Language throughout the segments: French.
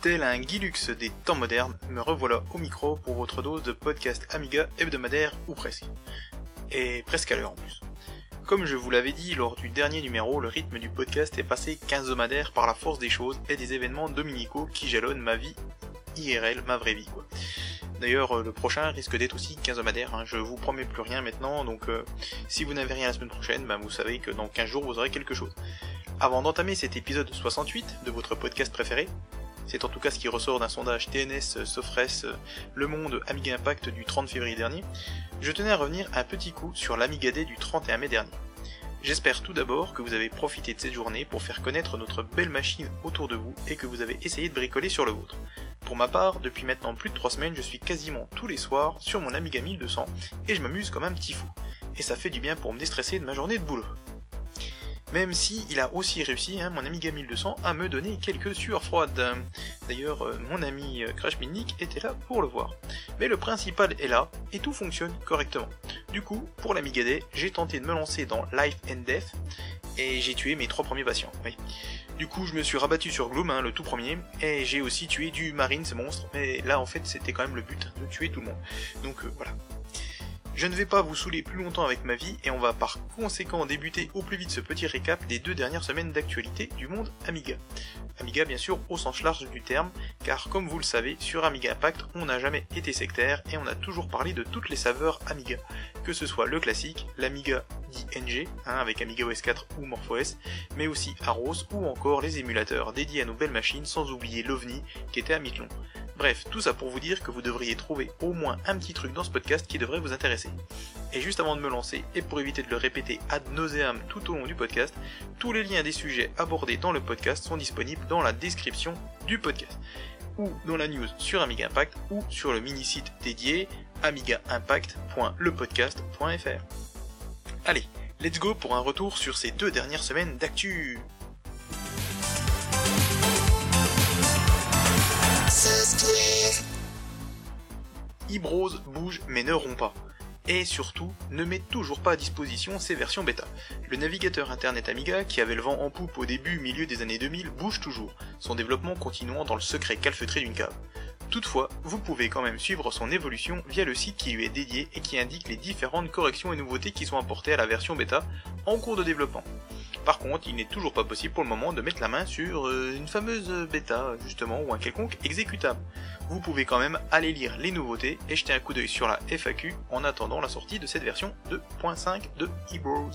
Tel un Guilux des temps modernes, me revoilà au micro pour votre dose de podcast Amiga hebdomadaire ou presque. Et presque à l'heure en plus. Comme je vous l'avais dit lors du dernier numéro, le rythme du podcast est passé quinzomadaire par la force des choses et des événements dominicaux qui jalonnent ma vie IRL, ma vraie vie quoi. D'ailleurs, euh, le prochain risque d'être aussi quinzomadaire, hein. je vous promets plus rien maintenant, donc euh, si vous n'avez rien la semaine prochaine, ben vous savez que dans 15 jours vous aurez quelque chose. Avant d'entamer cet épisode 68 de votre podcast préféré, c'est en tout cas ce qui ressort d'un sondage TNS Sofres Le Monde Amiga Impact du 30 février dernier, je tenais à revenir un petit coup sur l'Amiga Day du 31 mai dernier. J'espère tout d'abord que vous avez profité de cette journée pour faire connaître notre belle machine autour de vous et que vous avez essayé de bricoler sur le vôtre. Pour ma part, depuis maintenant plus de 3 semaines, je suis quasiment tous les soirs sur mon Amiga 1200 et je m'amuse comme un petit fou. Et ça fait du bien pour me déstresser de ma journée de boulot. Même si il a aussi réussi, hein, mon Amiga 1200, à me donner quelques sueurs froides. D'ailleurs, euh, mon ami euh, Crash Minnick était là pour le voir. Mais le principal est là, et tout fonctionne correctement. Du coup, pour l'Amiga Day, j'ai tenté de me lancer dans Life and Death, et j'ai tué mes trois premiers patients. Oui. Du coup, je me suis rabattu sur Gloom, hein, le tout premier, et j'ai aussi tué du Marine, ce monstre, mais là, en fait, c'était quand même le but, de tuer tout le monde. Donc euh, voilà. Je ne vais pas vous saouler plus longtemps avec ma vie et on va par conséquent débuter au plus vite ce petit récap des deux dernières semaines d'actualité du monde Amiga. Amiga bien sûr au sens large du terme, car comme vous le savez, sur Amiga Impact, on n'a jamais été sectaire et on a toujours parlé de toutes les saveurs Amiga, que ce soit le classique, l'Amiga dit NG, hein, avec Amiga OS 4 ou MorphOS, mais aussi Aros ou encore les émulateurs dédiés à nos belles machines, sans oublier l'OVNI qui était à. Bref, tout ça pour vous dire que vous devriez trouver au moins un petit truc dans ce podcast qui devrait vous intéresser. Et juste avant de me lancer, et pour éviter de le répéter ad nauseam tout au long du podcast, tous les liens des sujets abordés dans le podcast sont disponibles dans la description du podcast, ou dans la news sur Amiga Impact, ou sur le mini-site dédié amigaimpact.lepodcast.fr. Allez, let's go pour un retour sur ces deux dernières semaines d'actu. Ibros bouge mais ne rompt pas. Et surtout, ne met toujours pas à disposition ses versions bêta. Le navigateur internet Amiga, qui avait le vent en poupe au début milieu des années 2000, bouge toujours, son développement continuant dans le secret calfeutré d'une cave. Toutefois, vous pouvez quand même suivre son évolution via le site qui lui est dédié et qui indique les différentes corrections et nouveautés qui sont apportées à la version bêta en cours de développement. Par contre, il n'est toujours pas possible pour le moment de mettre la main sur euh, une fameuse bêta, justement, ou un quelconque exécutable. Vous pouvez quand même aller lire les nouveautés et jeter un coup d'œil sur la FAQ en attendant la sortie de cette version 2.5 de eBros.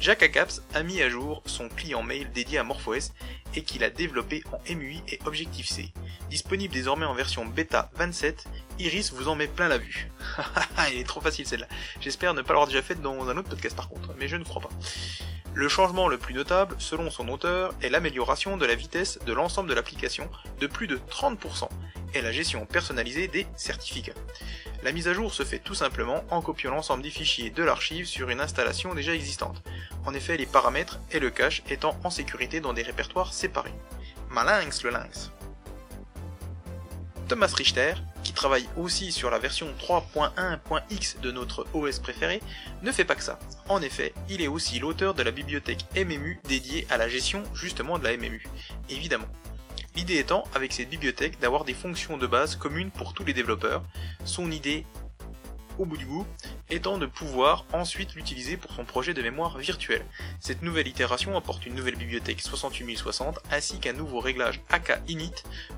Jack Acaps a mis à jour son client mail dédié à MorphOS et qu'il a développé en MUI et Objective-C. Disponible désormais en version bêta 27, Iris vous en met plein la vue. Elle est trop facile celle-là. J'espère ne pas l'avoir déjà faite dans un autre podcast par contre, mais je ne crois pas. Le changement le plus notable, selon son auteur, est l'amélioration de la vitesse de l'ensemble de l'application de plus de 30% et la gestion personnalisée des certificats. La mise à jour se fait tout simplement en copiant l'ensemble des fichiers de l'archive sur une installation déjà existante. En effet, les paramètres et le cache étant en sécurité dans des répertoires séparés. Malinx le lynx. Thomas Richter, qui travaille aussi sur la version 3.1.x de notre OS préféré, ne fait pas que ça. En effet, il est aussi l'auteur de la bibliothèque MMU dédiée à la gestion justement de la MMU. Évidemment. L'idée étant, avec cette bibliothèque, d'avoir des fonctions de base communes pour tous les développeurs. Son idée, au bout du bout, étant de pouvoir ensuite l'utiliser pour son projet de mémoire virtuelle. Cette nouvelle itération apporte une nouvelle bibliothèque 68060 ainsi qu'un nouveau réglage AK init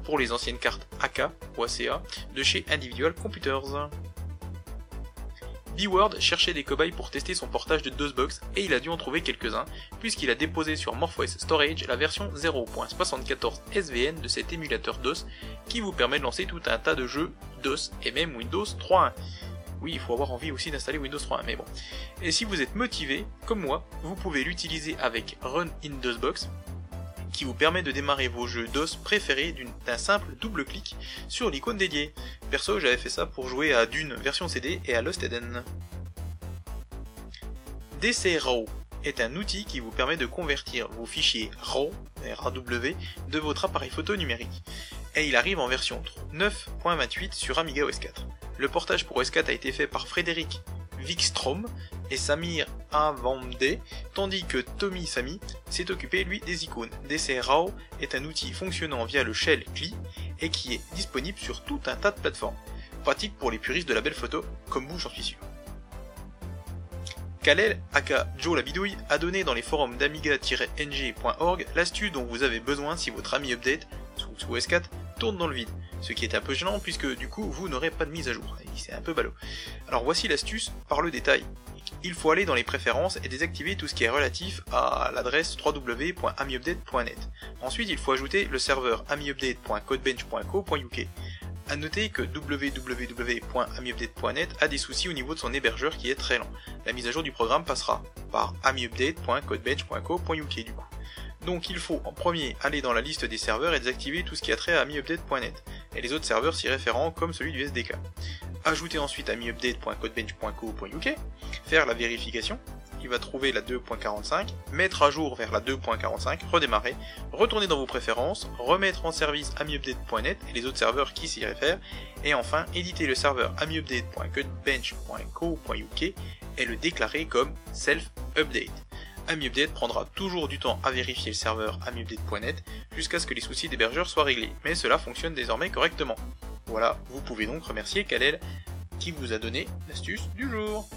pour les anciennes cartes AK ou ACA de chez Individual Computers. B-Word cherchait des cobayes pour tester son portage de DOSBox et il a dû en trouver quelques-uns, puisqu'il a déposé sur MorphOS Storage la version 0.74 SVN de cet émulateur DOS qui vous permet de lancer tout un tas de jeux DOS et même Windows 3.1. Oui, il faut avoir envie aussi d'installer Windows 3.1, mais bon. Et si vous êtes motivé, comme moi, vous pouvez l'utiliser avec Run in DOSBox, qui vous permet de démarrer vos jeux DOS préférés d'un simple double clic sur l'icône dédiée. Perso, j'avais fait ça pour jouer à Dune version CD et à Lost Eden. DC RAW est un outil qui vous permet de convertir vos fichiers RAW, de votre appareil photo numérique. Et il arrive en version 9.28 sur Amiga OS 4. Le portage pour OS 4 a été fait par Frédéric Wikstrom et Samir Avamde, tandis que Tommy Sami s'est occupé lui des icônes. DC RAW est un outil fonctionnant via le shell CLI et qui est disponible sur tout un tas de plateformes. Pratique pour les puristes de la belle photo, comme vous j'en suis sûr. Kalel, aka Joe la bidouille, a donné dans les forums d'amiga-ng.org l'astuce dont vous avez besoin si votre ami update, sous OS4, tourne dans le vide. Ce qui est un peu gênant puisque du coup vous n'aurez pas de mise à jour. C'est un peu ballot. Alors voici l'astuce par le détail. Il faut aller dans les préférences et désactiver tout ce qui est relatif à l'adresse www.amiupdate.net. Ensuite il faut ajouter le serveur amiupdate.codebench.co.uk. A noter que www.amiupdate.net a des soucis au niveau de son hébergeur qui est très lent. La mise à jour du programme passera par amiupdate.codebench.co.uk du coup. Donc il faut en premier aller dans la liste des serveurs et désactiver tout ce qui a trait à amiupdate.net et les autres serveurs s'y référant comme celui du SDK. Ajouter ensuite amiupdate.codebench.co.uk, faire la vérification, il va trouver la 2.45, mettre à jour vers la 2.45, redémarrer, retourner dans vos préférences, remettre en service amiupdate.net et les autres serveurs qui s'y réfèrent, et enfin éditer le serveur amiupdate.codebench.co.uk et le déclarer comme self-update. AmiUpdate prendra toujours du temps à vérifier le serveur amiupdate.net jusqu'à ce que les soucis d'hébergeur soient réglés, mais cela fonctionne désormais correctement. Voilà, vous pouvez donc remercier Kalel qui vous a donné l'astuce du jour.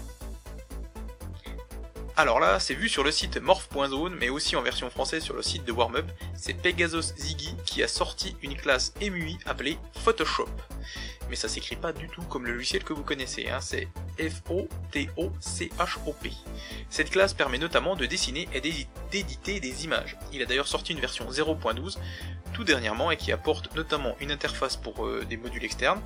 Alors là, c'est vu sur le site morph.zone, mais aussi en version française sur le site de Warmup, c'est Pegasus Ziggy qui a sorti une classe MUI appelée Photoshop. Mais ça s'écrit pas du tout comme le logiciel que vous connaissez, hein, c'est F-O-T-O-C-H-O-P. Cette classe permet notamment de dessiner et d'éditer des images. Il a d'ailleurs sorti une version 0.12 tout dernièrement et qui apporte notamment une interface pour euh, des modules externes,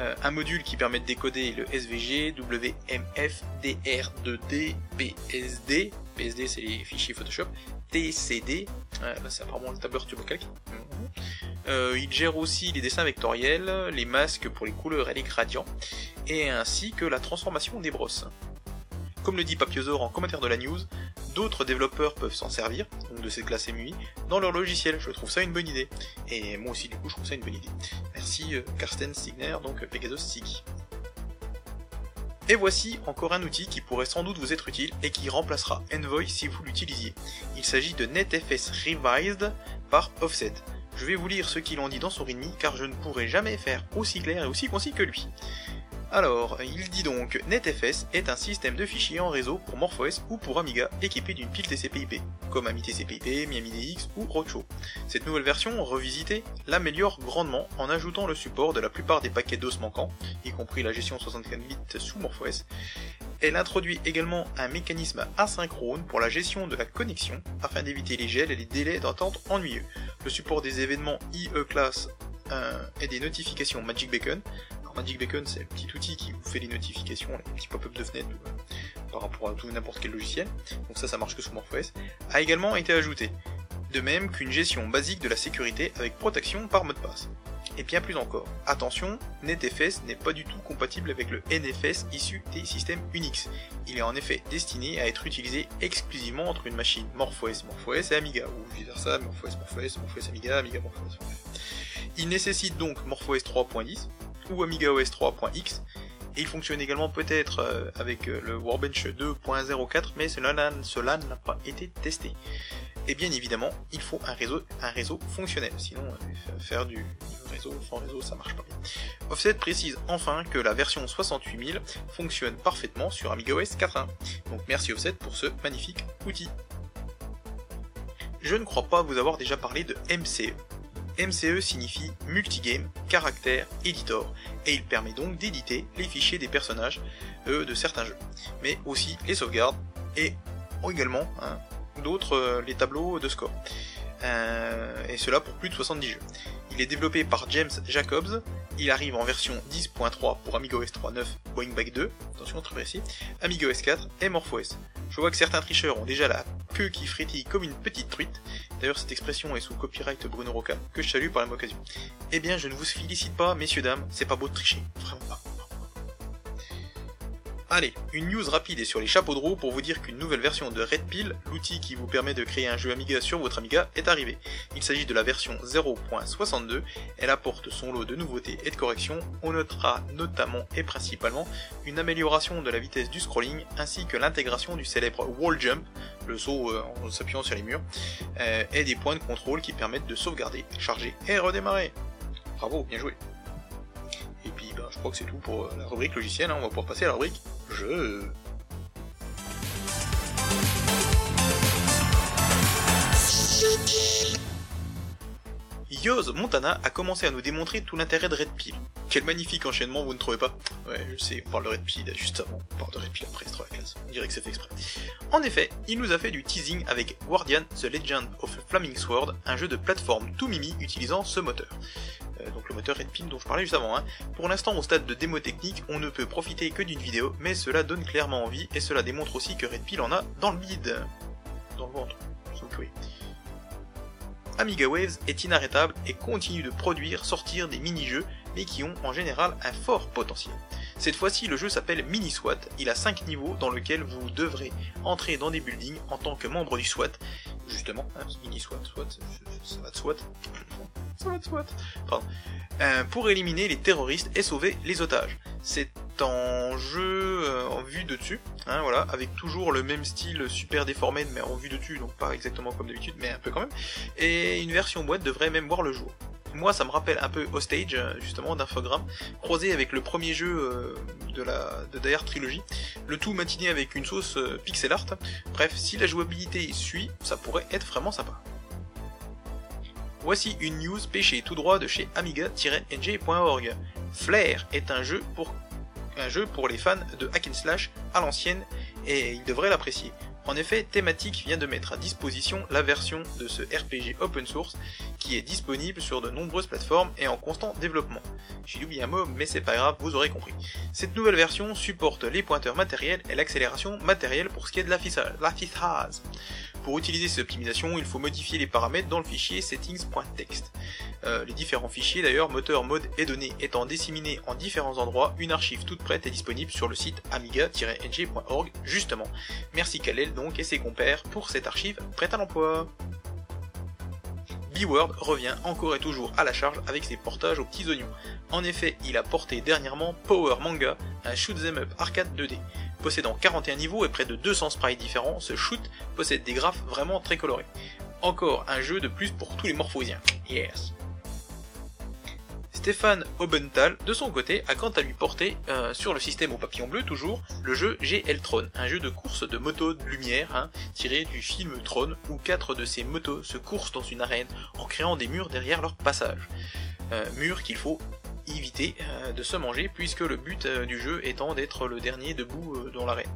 euh, un module qui permet de décoder le SVG, WMF, DR2D, PSD, PSD c'est les fichiers Photoshop, TCD, euh, c'est apparemment le tableur. Euh, il gère aussi les dessins vectoriels, les masques pour les couleurs et les gradients, et ainsi que la transformation des brosses. Comme le dit Papiosor en commentaire de la news, d'autres développeurs peuvent s'en servir, donc de cette classe MUI, dans leur logiciel. Je trouve ça une bonne idée. Et moi aussi, du coup, je trouve ça une bonne idée. Merci euh, Karsten Signer, donc Pegasus Sigi. Et voici encore un outil qui pourrait sans doute vous être utile et qui remplacera Envoy si vous l'utilisiez. Il s'agit de NetFS Revised par Offset. Je vais vous lire ce qu'il en dit dans son README car je ne pourrai jamais faire aussi clair et aussi concis que lui. Alors, il dit donc NetFS est un système de fichiers en réseau pour MorphOS ou pour Amiga équipé d'une pile TCP/IP, comme Ami TCP/IP, Miami DX ou Rocho. Cette nouvelle version, revisitée, l'améliore grandement en ajoutant le support de la plupart des paquets DOS manquants, y compris la gestion 64 bits sous MorphOS. Elle introduit également un mécanisme asynchrone pour la gestion de la connexion afin d'éviter les gels et les délais d'attente ennuyeux. Le support des événements IE class et des notifications Magic Beacon Magic Beacon, c'est le petit outil qui vous fait les notifications, les petits pop-up de fenêtre euh, par rapport à tout n'importe quel logiciel. Donc ça, ça marche que sous MorphOS. A également été ajouté. De même qu'une gestion basique de la sécurité avec protection par mot de passe. Et bien plus encore. Attention, NetFS n'est pas du tout compatible avec le NFS issu des systèmes Unix. Il est en effet destiné à être utilisé exclusivement entre une machine MorphOS, MorphOS et Amiga, ou vice versa, MorphOS, MorphOS, MorphOS Amiga, Amiga, MorphOS. Il nécessite donc MorphOS 3.10, ou AmigaOS 3.x, et il fonctionne également peut-être euh, avec euh, le Warbench 2.04, mais cela n'a pas été testé. Et bien évidemment, il faut un réseau, fonctionnel, sinon euh, faire du réseau sans réseau ça marche pas. Offset précise enfin que la version 68000 fonctionne parfaitement sur AmigaOS 4.1. Donc merci Offset pour ce magnifique outil. Je ne crois pas vous avoir déjà parlé de MCE. MCE signifie Multigame Character Editor, et il permet donc d'éditer les fichiers des personnages euh, de certains jeux, mais aussi les sauvegardes, et également hein, d'autres, euh, les tableaux de score. Euh, et cela pour plus de 70 jeux. Il est développé par James Jacobs, il arrive en version 10.3 pour AmigaOS 3.9, Boeing Back 2, attention très précis, AmigaOS 4 et MorphOS. Je vois que certains tricheurs ont déjà la queue qui frétille comme une petite truite, d'ailleurs cette expression est sous copyright Bruno Roca, que je salue par la même occasion. Eh bien je ne vous félicite pas, messieurs dames, c'est pas beau de tricher, vraiment pas. Allez, une news rapide et sur les chapeaux de roue pour vous dire qu'une nouvelle version de Red Pill, l'outil qui vous permet de créer un jeu Amiga sur votre Amiga, est arrivée. Il s'agit de la version 0.62, elle apporte son lot de nouveautés et de corrections, on notera notamment et principalement une amélioration de la vitesse du scrolling, ainsi que l'intégration du célèbre wall jump, le saut euh, en s'appuyant sur les murs, euh, et des points de contrôle qui permettent de sauvegarder, charger et redémarrer. Bravo, bien joué. Et puis ben, je crois que c'est tout pour euh, la rubrique logicielle, hein. on va pouvoir passer à la rubrique jeu. Yoz Montana a commencé à nous démontrer tout l'intérêt de Red Pill. Quel magnifique enchaînement, vous ne trouvez pas? Ouais, je sais, on parle de Red Pill juste avant, on parle de Red Pill après, c'est trop la classe. On dirait que c'est fait exprès. En effet, il nous a fait du teasing avec Guardian The Legend of Flaming Sword, un jeu de plateforme tout mimi utilisant ce moteur. Euh, donc le moteur Red Pill dont je parlais juste avant. Hein. Pour l'instant, au stade de démo technique, on ne peut profiter que d'une vidéo, mais cela donne clairement envie, et cela démontre aussi que Red Pill en a dans le bide. Dans le ventre, si vous pouvez. Amiga Waves est inarrêtable et continue de produire, sortir des mini-jeux, mais qui ont en général un fort potentiel. Cette fois-ci, le jeu s'appelle Mini SWAT. Il a 5 niveaux dans lesquels vous devrez entrer dans des buildings en tant que membre du SWAT. Justement, hein, Mini SWAT, SWAT, ça va SWAT. SWAT. Euh, pour éliminer les terroristes et sauver les otages. C'est en jeu euh, en vue de dessus, hein, voilà, avec toujours le même style super déformé, mais en vue de dessus, donc pas exactement comme d'habitude, mais un peu quand même. Et une version boîte devrait même voir le jour. Moi, ça me rappelle un peu Hostage, justement, d'Infogrames, croisé avec le premier jeu euh, de la de Dire Trilogy, le tout matiné avec une sauce euh, pixel art. Bref, si la jouabilité suit, ça pourrait être vraiment sympa. Voici une news pêchée tout droit de chez amiga-nj.org. Flair est un jeu pour un jeu pour les fans de hack and slash à l'ancienne et ils devraient l'apprécier. En effet, Thematic vient de mettre à disposition la version de ce RPG open source qui est disponible sur de nombreuses plateformes et en constant développement. J'ai oublié un mot, mais c'est pas grave, vous aurez compris. Cette nouvelle version supporte les pointeurs matériels et l'accélération matérielle pour ce qui est de l'affichage. Pour utiliser cette optimisation, il faut modifier les paramètres dans le fichier settings.txt. Euh, les différents fichiers d'ailleurs, moteur, mode et données étant disséminés en différents endroits, une archive toute prête est disponible sur le site amiga-ng.org justement. Merci Kalel donc et ses compères pour cette archive prête à l'emploi. B-Word revient encore et toujours à la charge avec ses portages aux petits oignons. En effet, il a porté dernièrement Power Manga, un shoot'em up arcade 2D. Possédant 41 niveaux et près de 200 sprites différents, ce shoot possède des graphes vraiment très colorés. Encore un jeu de plus pour tous les morphosiens. Yes. Stéphane Obenthal, de son côté, a quant à lui porté, euh, sur le système au papillon bleu toujours, le jeu GL Tron, un jeu de course de motos de lumière, hein, tiré du film Tron, où quatre de ces motos se coursent dans une arène en créant des murs derrière leur passage. Euh, murs qu'il faut éviter euh, de se manger puisque le but du jeu étant d'être le dernier debout dans l'arène.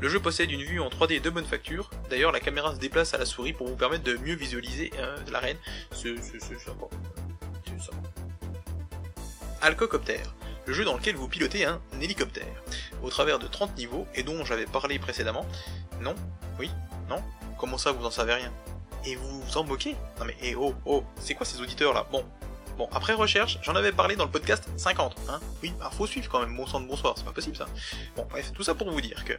Le jeu possède une vue en 3D de bonne facture, d'ailleurs la caméra se déplace à la souris pour vous permettre de mieux visualiser l'arène, c'est sympa. Alcocopter, le jeu dans lequel vous pilotez un hélicoptère, au travers de 30 niveaux et dont j'avais parlé précédemment. Non? Oui? Non? Comment ça vous en savez rien? Et vous vous en moquez Non mais eh oh oh, c'est quoi ces auditeurs là Bon, Bon, après recherche, j'en avais parlé dans le podcast 50, hein Oui, bah faut suivre quand même, bon sang de bonsoir, c'est pas possible ça. Bon, bref, tout ça pour vous dire que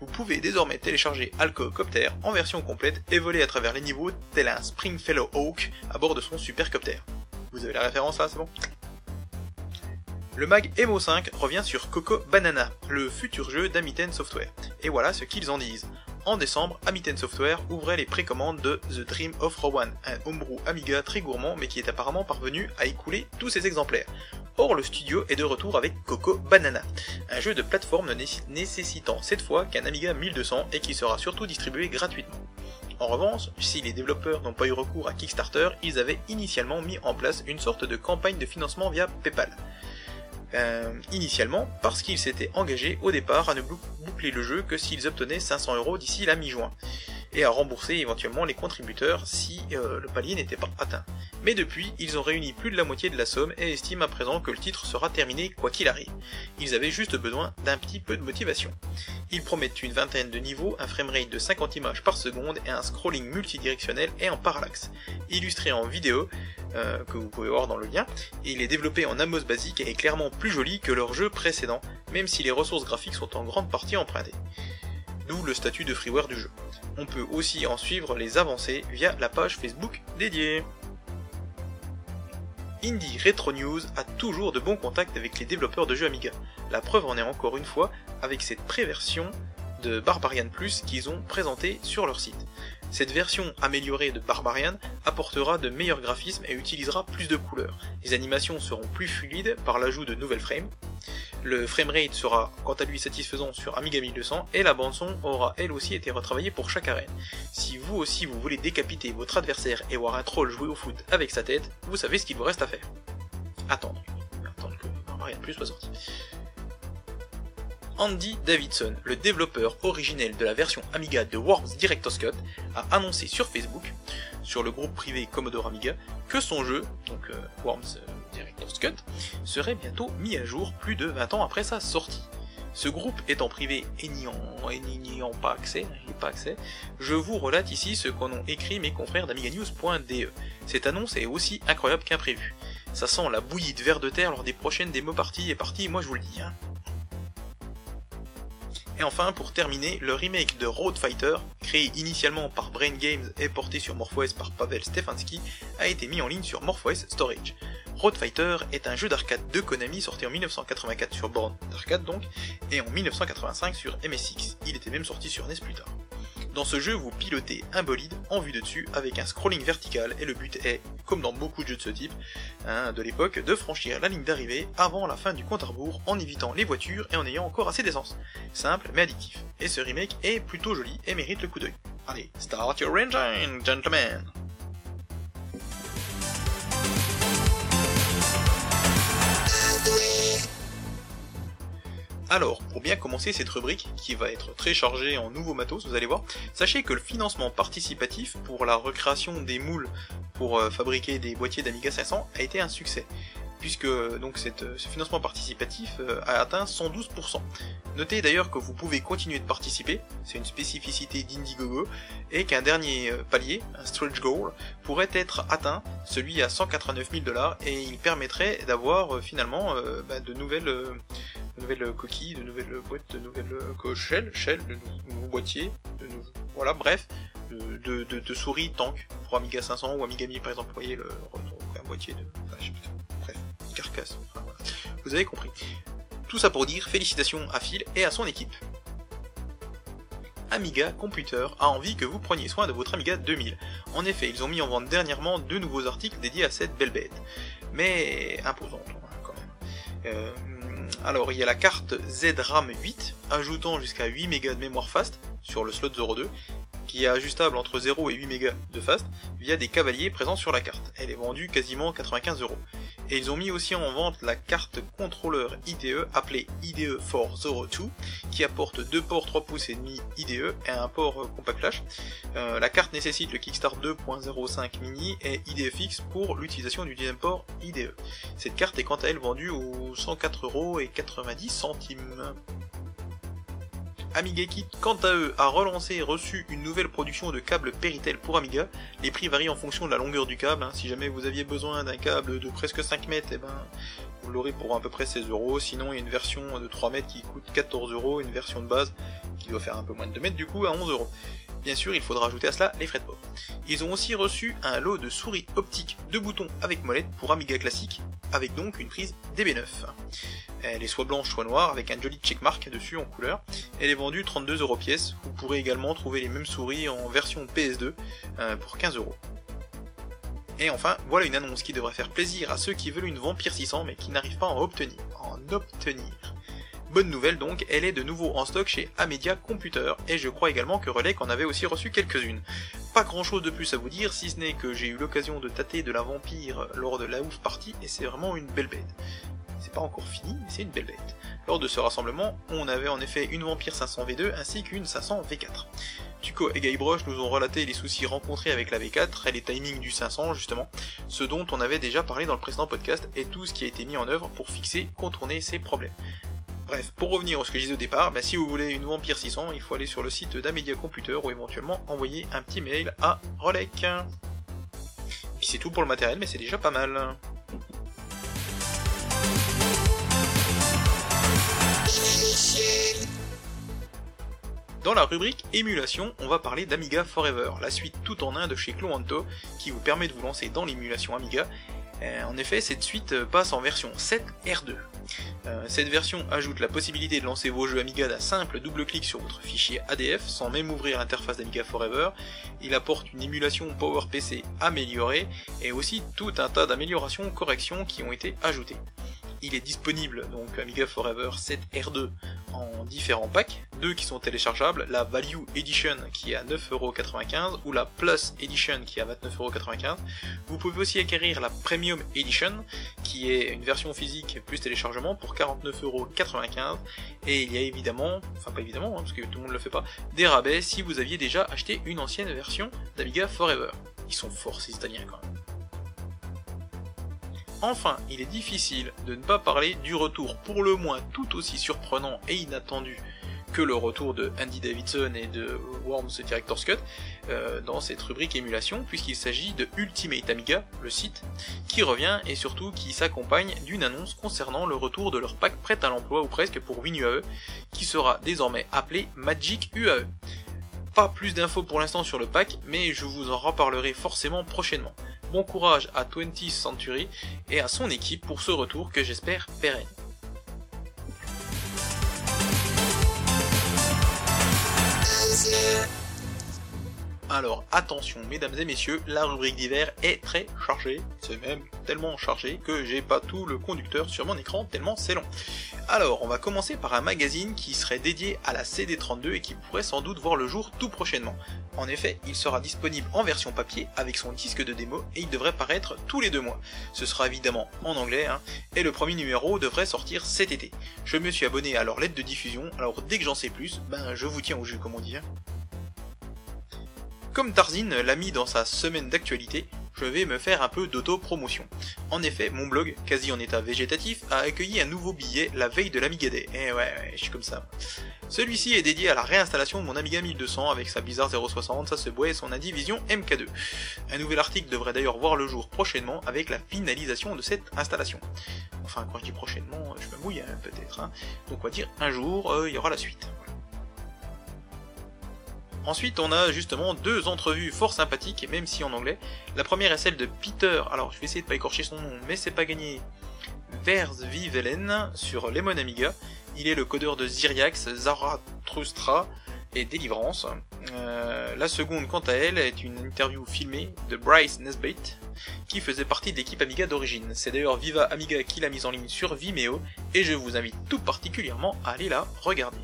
vous pouvez désormais télécharger Alcocopter en version complète et voler à travers les niveaux tel un Springfellow Hawk à bord de son supercopter. Vous avez la référence là, c'est bon? Le mag Emo 5 revient sur Coco Banana, le futur jeu d'Amiten Software. Et voilà ce qu'ils en disent. En décembre, Amiten Software ouvrait les précommandes de The Dream of Rowan, un homebrew Amiga très gourmand mais qui est apparemment parvenu à écouler tous ses exemplaires. Or, le studio est de retour avec Coco Banana, un jeu de plateforme nécessitant cette fois qu'un Amiga 1200 et qui sera surtout distribué gratuitement. En revanche, si les développeurs n'ont pas eu recours à Kickstarter, ils avaient initialement mis en place une sorte de campagne de financement via PayPal. Euh, initialement parce qu'ils s'étaient engagés au départ à ne boucler le jeu que s'ils obtenaient 500 euros d'ici la mi-juin. Et à rembourser éventuellement les contributeurs si euh, le palier n'était pas atteint. Mais depuis, ils ont réuni plus de la moitié de la somme et estiment à présent que le titre sera terminé quoi qu'il arrive. Ils avaient juste besoin d'un petit peu de motivation. Ils promettent une vingtaine de niveaux, un framerate de 50 images par seconde et un scrolling multidirectionnel et en parallaxe. Illustré en vidéo, euh, que vous pouvez voir dans le lien, il est développé en Amos basique et est clairement plus joli que leur jeu précédent, même si les ressources graphiques sont en grande partie empruntées. D'où le statut de freeware du jeu. On peut aussi en suivre les avancées via la page Facebook dédiée. Indie Retro News a toujours de bons contacts avec les développeurs de jeux Amiga. La preuve en est encore une fois avec cette préversion de Barbarian Plus qu'ils ont présenté sur leur site. Cette version améliorée de Barbarian apportera de meilleurs graphismes et utilisera plus de couleurs. Les animations seront plus fluides par l'ajout de nouvelles frames. Le framerate sera quant à lui satisfaisant sur Amiga 1200 et la bande son aura elle aussi été retravaillée pour chaque arène. Si vous aussi vous voulez décapiter votre adversaire et voir un troll jouer au foot avec sa tête, vous savez ce qu'il vous reste à faire. Attendre. Attendre que Barbarian Plus soit sorti. Andy Davidson, le développeur originel de la version Amiga de Worms Director's Cut, a annoncé sur Facebook, sur le groupe privé Commodore Amiga, que son jeu, donc euh, Worms euh, Director's Cut, serait bientôt mis à jour plus de 20 ans après sa sortie. Ce groupe étant privé et n'ayant pas accès, pas accès, je vous relate ici ce qu'en ont écrit mes confrères d'AmigaNews.de. Cette annonce est aussi incroyable qu'imprévue. Ça sent la bouillie de verre de terre lors des prochaines démo parties et parties, moi je vous le dis. Hein. Et enfin, pour terminer, le remake de Road Fighter, créé initialement par Brain Games et porté sur MorphOS par Pavel Stefanski, a été mis en ligne sur MorphOS Storage. Road Fighter est un jeu d'arcade de Konami sorti en 1984 sur borne d'arcade donc, et en 1985 sur MSX. Il était même sorti sur NES plus tard. Dans ce jeu, vous pilotez un bolide en vue de dessus avec un scrolling vertical et le but est, comme dans beaucoup de jeux de ce type hein, de l'époque, de franchir la ligne d'arrivée avant la fin du compte à rebours en évitant les voitures et en ayant encore assez d'essence. Simple mais addictif. Et ce remake est plutôt joli et mérite le coup d'œil. Allez, start your engine, gentlemen Alors, pour bien commencer cette rubrique, qui va être très chargée en nouveaux matos, vous allez voir, sachez que le financement participatif pour la recréation des moules pour euh, fabriquer des boîtiers d'Amiga 500 a été un succès puisque donc cette, ce financement participatif euh, a atteint 112%. Notez d'ailleurs que vous pouvez continuer de participer, c'est une spécificité d'Indiegogo, et qu'un dernier euh, palier, un stretch goal, pourrait être atteint, celui à 189 000 dollars, et il permettrait d'avoir euh, finalement bah, de nouvelles, de nouvelles coquilles, de nouvelles boîtes, de nouvelles shells, shell, de nouveaux boîtiers, de voilà, bref, de, de, souris tank pour Amiga 500 ou Amiga 1000 par exemple, vous voyez le, un boîtier de, carcasse. Vous avez compris. Tout ça pour dire félicitations à Phil et à son équipe. Amiga Computer a envie que vous preniez soin de votre Amiga 2000. En effet, ils ont mis en vente dernièrement deux nouveaux articles dédiés à cette belle bête. Mais imposante hein, quand même. Euh, alors il y a la carte ZRAM 8, ajoutant jusqu'à 8 mégas de mémoire fast sur le slot 02, qui est ajustable entre 0 et 8 mégas de fast via des cavaliers présents sur la carte. Elle est vendue quasiment 95 euros. Et ils ont mis aussi en vente la carte contrôleur IDE appelée IDE 402 qui apporte deux ports 3 pouces et demi IDE et un port compact flash. Euh, la carte nécessite le Kickstart 2.05 mini et IDFX pour l'utilisation du deuxième port IDE. Cette carte est quant à elle vendue aux 104,90 centimes. Amiga Kit, quant à eux, a relancé et reçu une nouvelle production de câbles Peritel pour Amiga. Les prix varient en fonction de la longueur du câble. Hein. Si jamais vous aviez besoin d'un câble de presque 5 mètres, eh ben, vous l'aurez pour à peu près 16 euros. Sinon, il y a une version de 3 mètres qui coûte 14 euros, une version de base qui doit faire un peu moins de 2 mètres du coup à 11 euros. Bien sûr, il faudra ajouter à cela les frais de port. Ils ont aussi reçu un lot de souris optiques de boutons avec molette pour Amiga classique, avec donc une prise DB9. Elle est soit blanche soit noire avec un joli checkmark dessus en couleur. Elle est vendue 32 euros pièce. Vous pourrez également trouver les mêmes souris en version PS2 euh, pour 15 euros. Et enfin, voilà une annonce qui devrait faire plaisir à ceux qui veulent une Vampire 600 mais qui n'arrivent pas à en obtenir. En obtenir. Bonne nouvelle donc, elle est de nouveau en stock chez Amedia Computer, et je crois également que Relec en avait aussi reçu quelques-unes. Pas grand chose de plus à vous dire, si ce n'est que j'ai eu l'occasion de tâter de la vampire lors de la ouf partie, et c'est vraiment une belle bête. c'est pas encore fini, mais c'est une belle bête. Lors de ce rassemblement, on avait en effet une Vampire 500 V2 ainsi qu'une 500 V4. Tuco et Guybrush nous ont relaté les soucis rencontrés avec la V4 et les timings du 500 justement, ce dont on avait déjà parlé dans le précédent podcast et tout ce qui a été mis en œuvre pour fixer, contourner ces problèmes. Bref, pour revenir à ce que je disais au départ, bah, si vous voulez une Vampire 600, il faut aller sur le site d'Amedia Computer ou éventuellement envoyer un petit mail à Rolec. Puis c'est tout pour le matériel, mais c'est déjà pas mal. Dans la rubrique émulation, on va parler d'Amiga Forever, la suite tout en un de chez Cloanto, qui vous permet de vous lancer dans l'émulation Amiga. Euh, en effet, cette suite passe en version 7 R2. Euh, cette version ajoute la possibilité de lancer vos jeux Amiga d'un simple double-clic sur votre fichier ADF sans même ouvrir l'interface d'Amiga Forever. Il apporte une émulation PowerPC améliorée et aussi tout un tas d'améliorations, corrections qui ont été ajoutées. Il est disponible, donc Amiga Forever 7 R2, en différents packs, deux qui sont téléchargeables, la Value Edition qui est à 9,95€ ou la Plus Edition qui est à 29,95€. Vous pouvez aussi acquérir la Premium Edition qui est une version physique plus téléchargement pour 49,95€ et il y a évidemment, enfin pas évidemment hein, parce que tout le monde ne le fait pas, des rabais si vous aviez déjà acheté une ancienne version d'Amiga Forever. Ils sont forts ces Italiens quand même. Enfin, il est difficile de ne pas parler du retour pour le moins tout aussi surprenant et inattendu que le retour de Andy Davidson et de Worms Director's Cut euh, dans cette rubrique émulation, puisqu'il s'agit de Ultimate Amiga, le site, qui revient et surtout qui s'accompagne d'une annonce concernant le retour de leur pack prêt à l'emploi ou presque pour WinUAE, qui sera désormais appelé Magic UAE. Pas plus d'infos pour l'instant sur le pack, mais je vous en reparlerai forcément prochainement. Bon courage à 20th Century et à son équipe pour ce retour que j'espère pérenne. Alors attention mesdames et messieurs, la rubrique d'hiver est très chargée, c'est même tellement chargé que j'ai pas tout le conducteur sur mon écran tellement c'est long. Alors on va commencer par un magazine qui serait dédié à la CD32 et qui pourrait sans doute voir le jour tout prochainement. En effet, il sera disponible en version papier avec son disque de démo et il devrait paraître tous les deux mois. Ce sera évidemment en anglais hein, et le premier numéro devrait sortir cet été. Je me suis abonné à leur lettre de diffusion, alors dès que j'en sais plus, ben je vous tiens au jus comme on dit. Hein. Comme Tarzine l'a mis dans sa semaine d'actualité, je vais me faire un peu d'auto-promotion. En effet, mon blog, quasi en état végétatif, a accueilli un nouveau billet la veille de l'Amiga Day. Eh ouais, je suis comme ça. Celui-ci est dédié à la réinstallation de mon Amiga 1200 avec sa Blizzard 060, sa Subway et son Indivision MK2. Un nouvel article devrait d'ailleurs voir le jour prochainement avec la finalisation de cette installation. Enfin, quand je dis prochainement, je me mouille hein, peut-être. Hein. Donc on dire un jour, euh, il y aura la suite. Ensuite, on a justement deux entrevues fort sympathiques, même si en anglais. La première est celle de Peter, alors je vais essayer de pas écorcher son nom, mais c'est pas gagné. Versvivelen sur Lemon Amiga. Il est le codeur de Zyriax, Zarathustra et Délivrance. Euh, la seconde, quant à elle, est une interview filmée de Bryce Nesbitt, qui faisait partie de l'équipe Amiga d'origine. C'est d'ailleurs Viva Amiga qui l'a mise en ligne sur Vimeo, et je vous invite tout particulièrement à aller la regarder.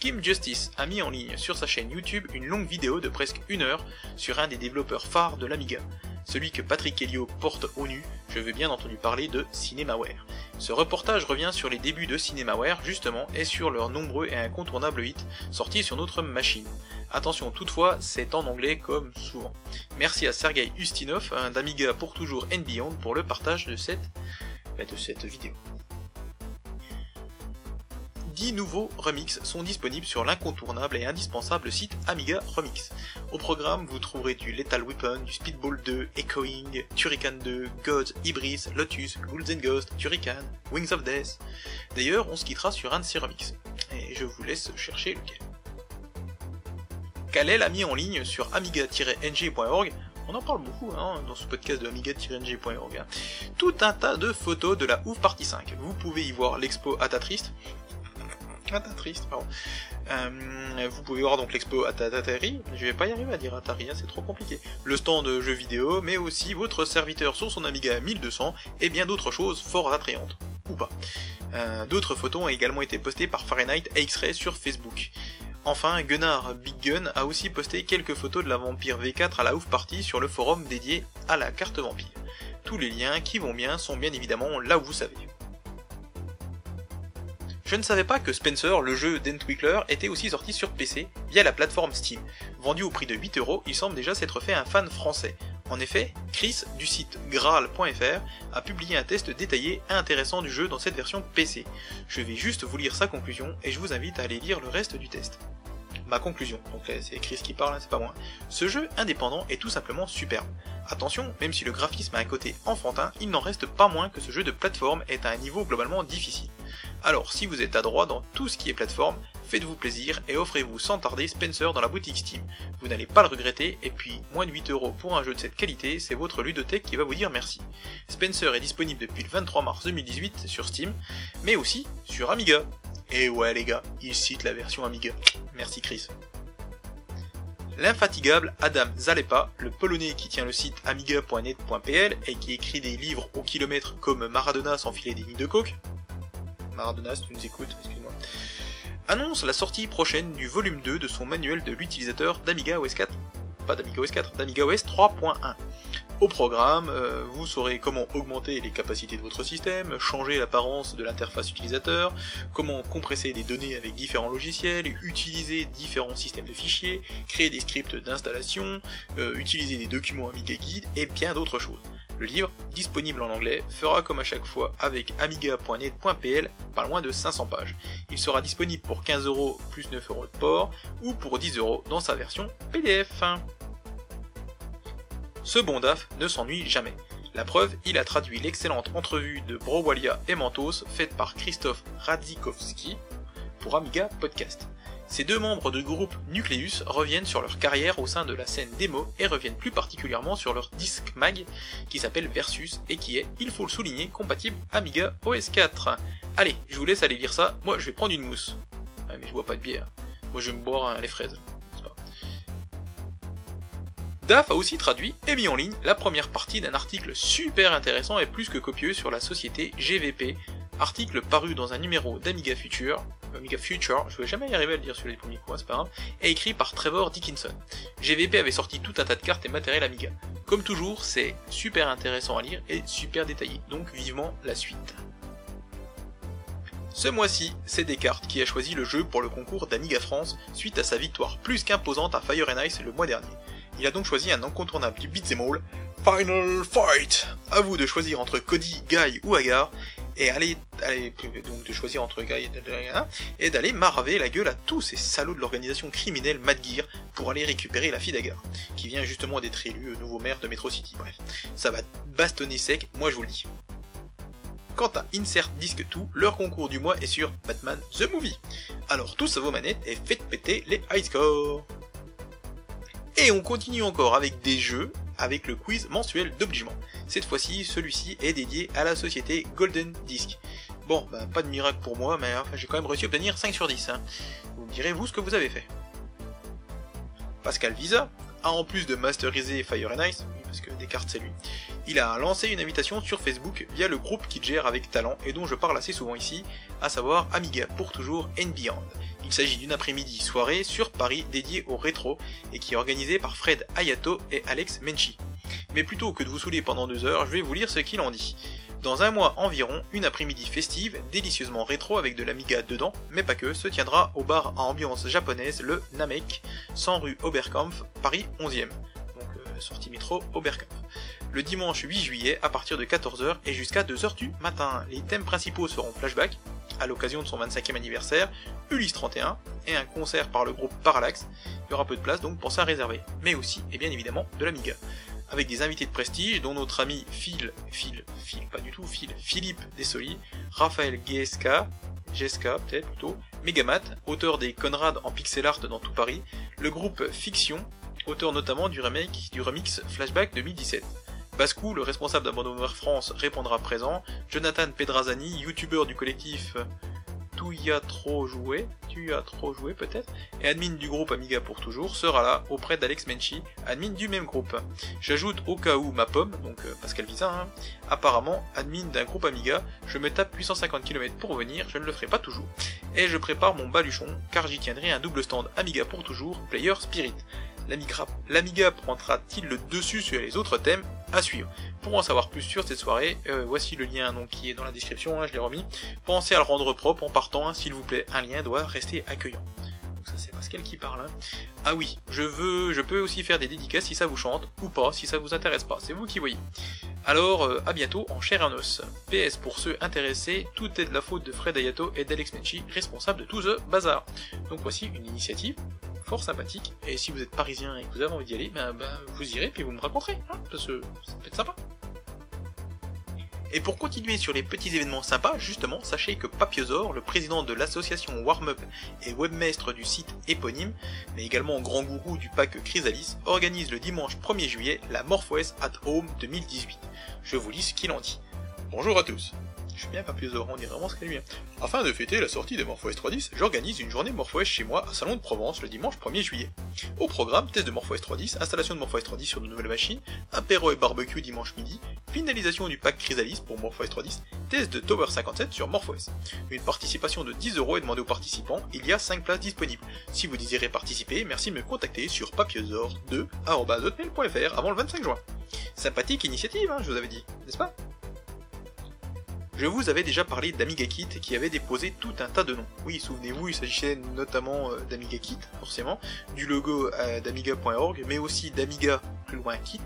Kim Justice a mis en ligne sur sa chaîne YouTube une longue vidéo de presque une heure sur un des développeurs phares de l'Amiga, celui que Patrick Helio porte au nu, je veux bien entendu parler de Cinemaware. Ce reportage revient sur les débuts de Cinemaware justement et sur leurs nombreux et incontournables hits sortis sur notre machine. Attention toutefois, c'est en anglais comme souvent. Merci à Sergei Ustinov d'Amiga pour toujours and Beyond pour le partage de cette, bah, de cette vidéo. 10 nouveaux remix sont disponibles sur l'incontournable et indispensable site Amiga Remix. Au programme, vous trouverez du Lethal Weapon, du Speedball 2, Echoing, Turrican 2, Gods, Ibris, Lotus, Ghouls and Ghosts, Turrican, Wings of Death. D'ailleurs, on se quittera sur un de ces remixes. Et je vous laisse chercher lequel. Kalel a mis en ligne sur amiga-ng.org on en parle beaucoup hein, dans ce podcast de amiga-ng.org. Hein. Tout un tas de photos de la Ouf Party 5. Vous pouvez y voir l'expo Atatrist, pardon. Euh, vous pouvez voir donc l'expo Atari, je vais pas y arriver à dire Atari, hein, c'est trop compliqué. Le stand de jeux vidéo, mais aussi votre serviteur sur son Amiga 1200 et bien d'autres choses fort attrayantes. Ou pas. Euh, d'autres photos ont également été postées par Fahrenheit X-Ray sur Facebook. Enfin, Gunnar Big Gun a aussi posté quelques photos de la Vampire V4 à la Ouf Party sur le forum dédié à la carte Vampire. Tous les liens qui vont bien sont bien évidemment là où vous savez. Je ne savais pas que Spencer, le jeu d'Entwickler, était aussi sorti sur PC via la plateforme Steam. Vendu au prix de 8€, il semble déjà s'être fait un fan français. En effet, Chris du site graal.fr a publié un test détaillé et intéressant du jeu dans cette version PC. Je vais juste vous lire sa conclusion et je vous invite à aller lire le reste du test. Ma conclusion, donc c'est Chris qui parle, hein, c'est pas moi. Ce jeu indépendant est tout simplement superbe. Attention, même si le graphisme a un côté enfantin, il n'en reste pas moins que ce jeu de plateforme est à un niveau globalement difficile. Alors si vous êtes adroit dans tout ce qui est plateforme, faites-vous plaisir et offrez-vous sans tarder Spencer dans la boutique Steam. Vous n'allez pas le regretter, et puis moins de 8 euros pour un jeu de cette qualité, c'est votre ludothèque qui va vous dire merci. Spencer est disponible depuis le 23 mars 2018 sur Steam, mais aussi sur Amiga. Et ouais les gars, il cite la version Amiga. Merci Chris. L'infatigable Adam Zalepa, le polonais qui tient le site amiga.net.pl et qui écrit des livres au kilomètre comme Maradona sans filer des nids de coke, Maradona tu nous écoutes, excuse-moi, annonce la sortie prochaine du volume 2 de son manuel de l'utilisateur d'Amiga OS 4, pas d'Amiga OS 4, d'Amiga OS 3.1. Au programme, euh, vous saurez comment augmenter les capacités de votre système, changer l'apparence de l'interface utilisateur, comment compresser des données avec différents logiciels, utiliser différents systèmes de fichiers, créer des scripts d'installation, euh, utiliser des documents Amiga Guide et bien d'autres choses. Le livre, disponible en anglais, fera comme à chaque fois avec amiga.net.pl pas loin de 500 pages. Il sera disponible pour 15€ plus 9€ de port ou pour 10€ dans sa version PDF. Ce bon DAF ne s'ennuie jamais. La preuve, il a traduit l'excellente entrevue de Browalia et Mentos faite par Christophe Radzikowski pour Amiga Podcast. Ces deux membres du groupe Nucleus reviennent sur leur carrière au sein de la scène démo et reviennent plus particulièrement sur leur disque mag qui s'appelle Versus et qui est, il faut le souligner, compatible Amiga OS 4. Allez, je vous laisse aller lire ça, moi je vais prendre une mousse. Ah, mais je bois pas de bière. Moi je vais me boire les fraises. DAF a aussi traduit et mis en ligne la première partie d'un article super intéressant et plus que copieux sur la société GVP, article paru dans un numéro d'Amiga Future, Amiga Future, je vais jamais y arriver à le dire sur les premiers coups, c'est pas grave, et écrit par Trevor Dickinson. GVP avait sorti tout un tas de cartes et matériel Amiga. Comme toujours, c'est super intéressant à lire et super détaillé, donc vivement la suite. Ce mois-ci, c'est Descartes qui a choisi le jeu pour le concours d'Amiga France suite à sa victoire plus qu'imposante à Fire and Ice le mois dernier. Il a donc choisi un incontournable du beat'em all, Final Fight À vous de choisir entre Cody, Guy ou Agar, et allez donc de choisir entre Guy et d'aller maraver la gueule à tous ces salauds de l'organisation criminelle Mad Gear pour aller récupérer la fille d'Agar, qui vient justement d'être élu nouveau maire de Metro City. Bref, ça va bastonner sec, moi je vous le dis. Quant à Insert Disque 2, leur concours du mois est sur Batman The Movie. Alors tous à vos manettes et faites péter les high scores et on continue encore avec des jeux, avec le quiz mensuel d'obligement. Cette fois-ci, celui-ci est dédié à la société Golden Disc. Bon, bah, pas de miracle pour moi, mais j'ai quand même réussi à obtenir 5 sur 10. Hein. Vous me direz, vous, ce que vous avez fait. Pascal Visa a en plus de masteriser Fire and Ice, parce que Descartes c'est lui, il a lancé une invitation sur Facebook via le groupe qu'il gère avec talent et dont je parle assez souvent ici, à savoir Amiga pour toujours and Beyond. Il s'agit d'une après-midi soirée sur Paris dédiée au rétro et qui est organisée par Fred Ayato et Alex Menchi. Mais plutôt que de vous saouler pendant deux heures, je vais vous lire ce qu'il en dit. Dans un mois environ, une après-midi festive, délicieusement rétro avec de l'Amiga dedans, mais pas que, se tiendra au bar à ambiance japonaise le Namek, 100 rue Oberkampf, Paris 11e. Euh, sortie métro Oberkampf. Le dimanche 8 juillet à partir de 14h et jusqu'à 2h du matin. Les thèmes principaux seront flashback, à l'occasion de son 25e anniversaire, Ulysse 31 et un concert par le groupe Parallax. Il y aura peu de place donc pour ça réservé, mais aussi et bien évidemment de l'Amiga. Avec des invités de prestige dont notre ami Phil, Phil, Phil, pas du tout, Phil, Philippe Dessoli, Raphaël Gieska, Geska peut-être plutôt, Megamat, auteur des Conrad en pixel art dans tout Paris, le groupe Fiction, auteur notamment du remake du remix Flashback 2017. Bascou, le responsable d'Abandonware France, répondra présent. Jonathan Pedrazani, youtubeur du collectif Tu y as trop joué, tu y as trop joué peut-être, et admin du groupe Amiga pour toujours, sera là auprès d'Alex Menchi, admin du même groupe. J'ajoute au cas où ma pomme, donc euh, Pascal Visa, hein, apparemment admin d'un groupe Amiga, je me tape 850 km pour venir, je ne le ferai pas toujours. Et je prépare mon baluchon, car j'y tiendrai un double stand Amiga pour toujours, Player Spirit. L'Amiga prendra-t-il le dessus sur les autres thèmes à suivre? Pour en savoir plus sur cette soirée, euh, voici le lien qui est dans la description, hein, je l'ai remis. Pensez à le rendre propre en partant, hein, s'il vous plaît, un lien doit rester accueillant. Donc ça c'est Pascal qui parle. Hein. Ah oui, je veux, je peux aussi faire des dédicaces si ça vous chante, ou pas, si ça vous intéresse pas, c'est vous qui voyez. Alors, euh, à bientôt en chair et en os. PS pour ceux intéressés, tout est de la faute de Fred Ayato et d'Alex Menchi, responsables de tout ce bazar. Donc voici une initiative fort sympathique, et si vous êtes parisien et que vous avez envie d'y aller, ben, ben vous irez puis vous me raconterez, hein, parce que ça peut être sympa. Et pour continuer sur les petits événements sympas, justement, sachez que Papiosor, le président de l'association Warmup et webmaître du site éponyme, mais également grand gourou du pack Chrysalis, organise le dimanche 1er juillet la MorphOS at Home 2018. Je vous lis ce qu'il en dit. Bonjour à tous. Je suis bien Papiosor, on dirait vraiment ce qu'elle lui. Afin de fêter la sortie de MorphOS 3.10, j'organise une journée MorphOS chez moi à Salon de Provence le dimanche 1er juillet. Au programme, test de MorphOS 3.10, installation de MorphOS 3.10 sur de nouvelles machines, apéro et barbecue dimanche midi, finalisation du pack Chrysalis pour MorphOS 3.10, test de Tower 57 sur MorphOS. Une participation de 10 euros est demandée aux participants, il y a 5 places disponibles. Si vous désirez participer, merci de me contacter sur papiosor2.fr avant le 25 juin. Sympathique initiative, hein, je vous avais dit, n'est-ce pas? Je vous avais déjà parlé d'Amiga Kit qui avait déposé tout un tas de noms. Oui, souvenez-vous, il s'agissait notamment euh, d'Amiga Kit, forcément, du logo euh, d'Amiga.org, mais aussi d'Amiga plus loin Kit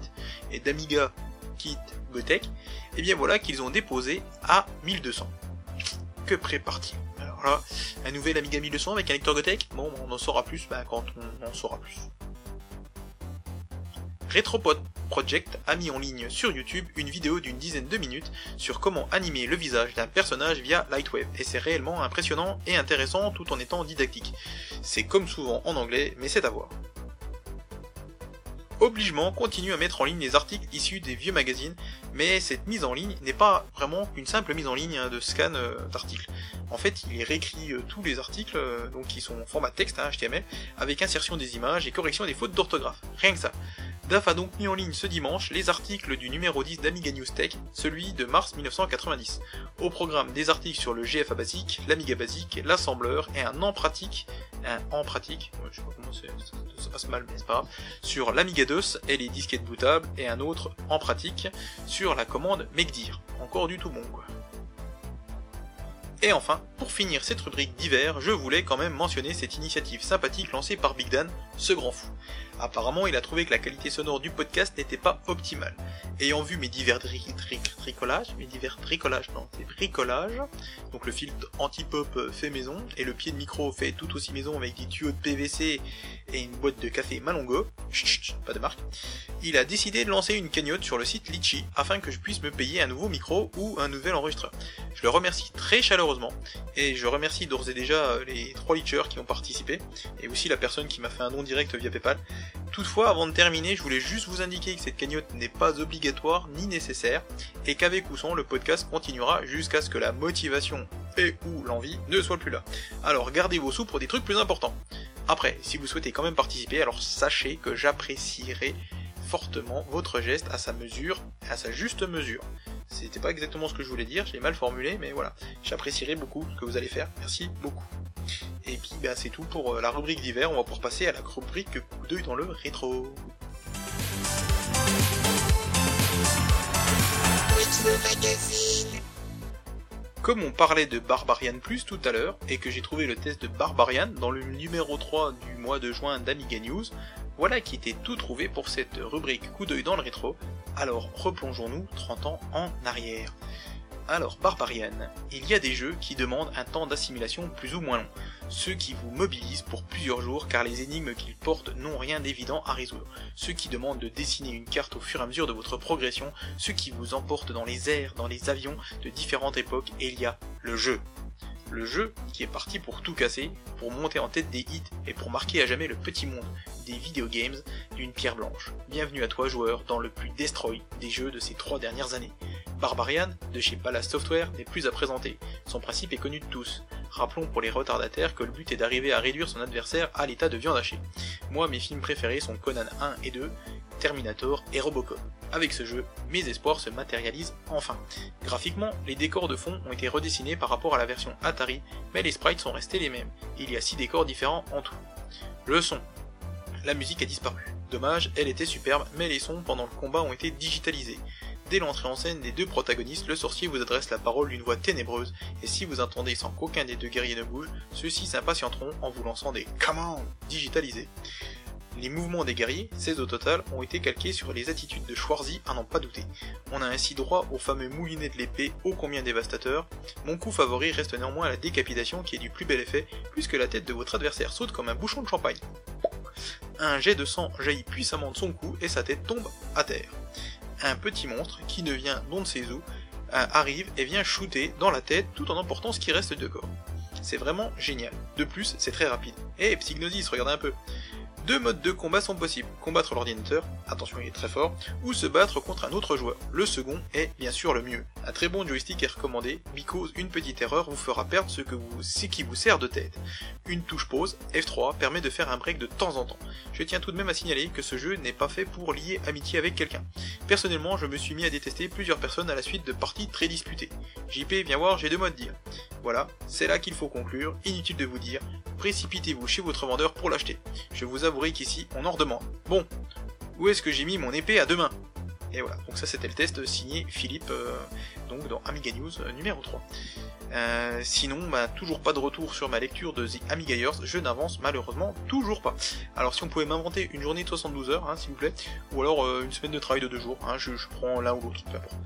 et d'Amiga Kit Gotech. Et bien voilà qu'ils ont déposé à 1200. Que prépare-t-il? Alors là, un nouvel Amiga 1200 avec un lecteur Gotech? Bon, on en saura plus bah, quand on en saura plus. Retropod Project a mis en ligne sur YouTube une vidéo d'une dizaine de minutes sur comment animer le visage d'un personnage via Lightwave, et c'est réellement impressionnant et intéressant tout en étant didactique. C'est comme souvent en anglais, mais c'est à voir. Obligement continue à mettre en ligne les articles issus des vieux magazines, mais cette mise en ligne n'est pas vraiment une simple mise en ligne hein, de scan euh, d'articles. En fait, il réécrit euh, tous les articles, euh, donc qui sont en format texte, HTML, hein, avec insertion des images et correction des fautes d'orthographe. Rien que ça. DAF a donc mis en ligne ce dimanche les articles du numéro 10 d'Amiga News Tech, celui de mars 1990. Au programme des articles sur le GFA basique, l'Amiga basique, l'assembleur et un en pratique, un en pratique, ça, passe mal mais c'est pas grave, sur l'Amiga DOS et les disquettes bootables et un autre en pratique sur la commande MakeDir. Encore du tout bon quoi. Et enfin, pour finir cette rubrique d'hiver, je voulais quand même mentionner cette initiative sympathique lancée par Big Dan, ce grand fou. Apparemment, il a trouvé que la qualité sonore du podcast n'était pas optimale. Ayant vu mes divers tricolages, mes divers tricolages, non, c'est bricolages, donc le filtre anti-pop fait maison, et le pied de micro fait tout aussi maison avec des tuyaux de PVC et une boîte de café Malongo, chut, pas de marque, il a décidé de lancer une cagnotte sur le site Litchi afin que je puisse me payer un nouveau micro ou un nouvel enregistreur. Je le remercie très chaleureusement, et je remercie d'ores et déjà les trois Litchers qui ont participé, et aussi la personne qui m'a fait un don direct via PayPal. Toutefois, avant de terminer, je voulais juste vous indiquer que cette cagnotte n'est pas obligatoire ni nécessaire, et qu'avec ou sans, le podcast continuera jusqu'à ce que la motivation et ou l'envie ne soient plus là. Alors gardez vos sous pour des trucs plus importants. Après, si vous souhaitez quand même participer, alors sachez que j'apprécierai fortement votre geste à sa mesure, à sa juste mesure. C'était pas exactement ce que je voulais dire, j'ai mal formulé, mais voilà. J'apprécierai beaucoup ce que vous allez faire. Merci beaucoup. Et puis bah, c'est tout pour euh, la rubrique d'hiver, on va pouvoir passer à la rubrique coup d'œil dans le rétro. Comme on parlait de Barbarian Plus tout à l'heure, et que j'ai trouvé le test de Barbarian dans le numéro 3 du mois de juin d'Amiga News, voilà qui était tout trouvé pour cette rubrique coup d'œil dans le rétro, alors replongeons-nous 30 ans en arrière. Alors, Barbarian, il y a des jeux qui demandent un temps d'assimilation plus ou moins long, ceux qui vous mobilisent pour plusieurs jours car les énigmes qu'ils portent n'ont rien d'évident à résoudre, ceux qui demandent de dessiner une carte au fur et à mesure de votre progression, ceux qui vous emportent dans les airs, dans les avions de différentes époques, et il y a le jeu. Le jeu qui est parti pour tout casser, pour monter en tête des hits et pour marquer à jamais le petit monde des videogames d'une pierre blanche. Bienvenue à toi joueur dans le plus destroy des jeux de ces trois dernières années. Barbarian, de chez Palace Software, n'est plus à présenter. Son principe est connu de tous. Rappelons pour les retardataires que le but est d'arriver à réduire son adversaire à l'état de viande hachée. Moi, mes films préférés sont Conan 1 et 2, Terminator et Robocop. Avec ce jeu, mes espoirs se matérialisent enfin. Graphiquement, les décors de fond ont été redessinés par rapport à la version Atari, mais les sprites sont restés les mêmes. Il y a 6 décors différents en tout. Le son. La musique a disparu. Dommage, elle était superbe, mais les sons pendant le combat ont été digitalisés. Dès l'entrée en scène des deux protagonistes, le sorcier vous adresse la parole d'une voix ténébreuse, et si vous entendez sans qu'aucun des deux guerriers ne bouge, ceux-ci s'impatienteront en vous lançant des commandes digitalisées. Les mouvements des guerriers, 16 au total, ont été calqués sur les attitudes de Schwarzy à n'en pas douter. On a ainsi droit au fameux moulinet de l'épée ô combien dévastateur. Mon coup favori reste néanmoins la décapitation qui est du plus bel effet, puisque la tête de votre adversaire saute comme un bouchon de champagne. Un jet de sang jaillit puissamment de son cou et sa tête tombe à terre. Un petit monstre, qui ne vient d'on sait où, euh, arrive et vient shooter dans la tête tout en emportant ce qui reste de corps. C'est vraiment génial. De plus, c'est très rapide. Eh, Psygnosis, regardez un peu. Deux modes de combat sont possibles, combattre l'ordinateur, attention il est très fort, ou se battre contre un autre joueur. Le second est bien sûr le mieux. Un très bon joystick est recommandé, because une petite erreur vous fera perdre ce, que vous, ce qui vous sert de tête. Une touche pause, F3, permet de faire un break de temps en temps. Je tiens tout de même à signaler que ce jeu n'est pas fait pour lier amitié avec quelqu'un. Personnellement, je me suis mis à détester plusieurs personnes à la suite de parties très disputées. JP, viens voir, j'ai deux mots à dire. Voilà, c'est là qu'il faut conclure, inutile de vous dire, précipitez-vous chez votre vendeur pour l'acheter. Je vous avouerai qu'ici, on en redemande. Bon, où est-ce que j'ai mis mon épée à deux mains? Et voilà, donc ça c'était le test signé Philippe, euh, donc dans Amiga News euh, numéro 3. Euh, sinon, bah, toujours pas de retour sur ma lecture de The Amiga Years, je n'avance malheureusement toujours pas. Alors si on pouvait m'inventer une journée de 72 heures, hein, s'il vous plaît, ou alors une semaine de travail de deux jours, hein, je, je prends l'un ou l'autre, peu importe.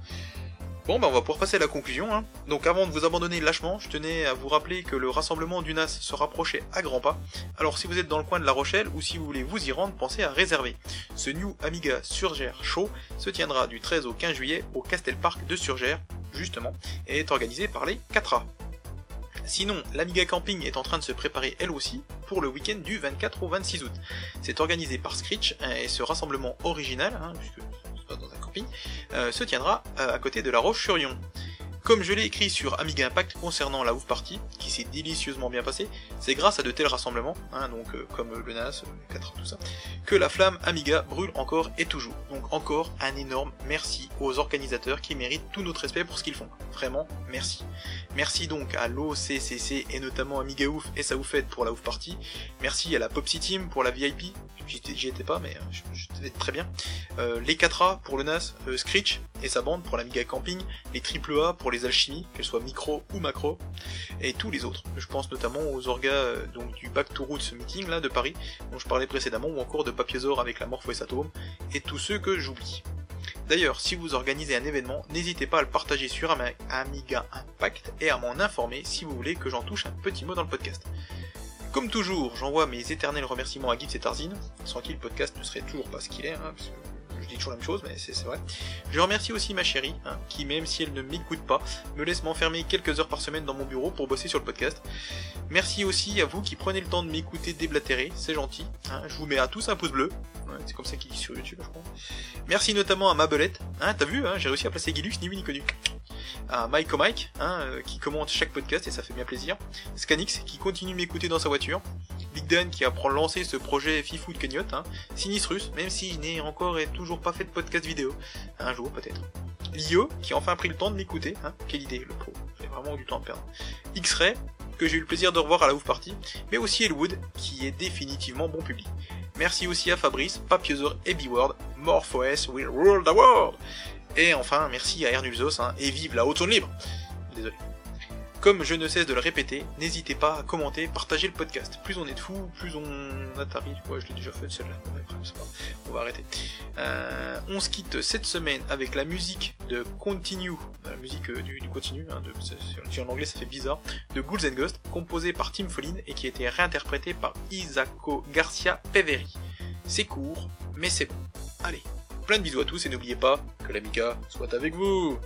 Bon, bah on va pouvoir passer à la conclusion. Hein. Donc avant de vous abandonner lâchement, je tenais à vous rappeler que le rassemblement du NAS se rapprochait à grands pas. Alors si vous êtes dans le coin de La Rochelle ou si vous voulez vous y rendre, pensez à réserver. Ce New Amiga Surgère Show se tiendra du 13 au 15 juillet au Castel Park de Surgère, justement, et est organisé par les 4A. Sinon, l'Amiga Camping est en train de se préparer elle aussi pour le week-end du 24 au 26 août. C'est organisé par Screech et ce rassemblement original, hein, puisque euh, se tiendra euh, à côté de la Roche-sur-Yon. Comme je l'ai écrit sur Amiga Impact concernant la Ouf Party, qui s'est délicieusement bien passée, c'est grâce à de tels rassemblements, hein, donc euh, comme le NAS, le 4, tout ça, que la flamme Amiga brûle encore et toujours. Donc encore un énorme merci aux organisateurs qui méritent tout notre respect pour ce qu'ils font. Vraiment, merci. Merci donc à l'OCCC et notamment Amiga Ouf et sa Oufette pour la Ouf Party. Merci à la Popsy Team pour la VIP. J'y étais pas, mais euh, je, très bien. Euh, les 4A pour le NAS, euh, Screech et sa bande pour l'Amiga Camping, les AAA pour les alchimies, qu'elles soient micro ou macro, et tous les autres. Je pense notamment aux orgas euh, donc du Back to Roots Meeting là de Paris, dont je parlais précédemment, ou encore de Papiezor avec la Morpho et et tous ceux que j'oublie. D'ailleurs, si vous organisez un événement, n'hésitez pas à le partager sur Amiga Impact et à m'en informer si vous voulez que j'en touche un petit mot dans le podcast. Comme toujours, j'envoie mes éternels remerciements à Gibbs et Tarzine, sans qui le podcast ne serait toujours pas ce qu'il est, hein, je dis toujours la même chose, mais c'est vrai. Je remercie aussi ma chérie, hein, qui même si elle ne m'écoute pas, me laisse m'enfermer quelques heures par semaine dans mon bureau pour bosser sur le podcast. Merci aussi à vous qui prenez le temps de m'écouter déblatérer, c'est gentil. Hein. je vous mets à tous un pouce bleu, c'est comme ça qu'il dit sur YouTube, je crois. Merci notamment à ma belette, hein, t'as vu, hein, j'ai réussi à placer Gilux ni vu ni connu. À Mike Mike, hein, euh, qui commente chaque podcast et ça fait bien plaisir. Scanix, qui continue de m'écouter dans sa voiture. Big Dan, qui apprend à lancer ce projet Fifou de cagnotte. Hein. Sinistrus, même s'il n'est encore et toujours pas fait de podcast vidéo. Un jour, peut-être. Lio, qui a enfin pris le temps de m'écouter. Hein. Quelle idée, le pro. J'ai vraiment du temps à perdre. X-Ray, que j'ai eu le plaisir de revoir à la ouf party, mais aussi Elwood, qui est définitivement bon public. Merci aussi à Fabrice, Papiosor et B-Word, MorphOS will rule the world Et enfin, merci à Ernulzos, hein, et vive la haute zone libre Désolé. Comme je ne cesse de le répéter, n'hésitez pas à commenter, partager le podcast. Plus on est de fous, plus on atterrit. Ouais, je l'ai déjà fait celle-là. On va arrêter. Euh, on se quitte cette semaine avec la musique de Continue, la musique euh, du, du continu, hein, de, en anglais ça fait bizarre, de Ghouls and Ghost, composée par Tim Follin et qui a été réinterprétée par Isako Garcia Peveri. C'est court, mais c'est bon. Allez, plein de bisous à tous et n'oubliez pas que l'Amiga soit avec vous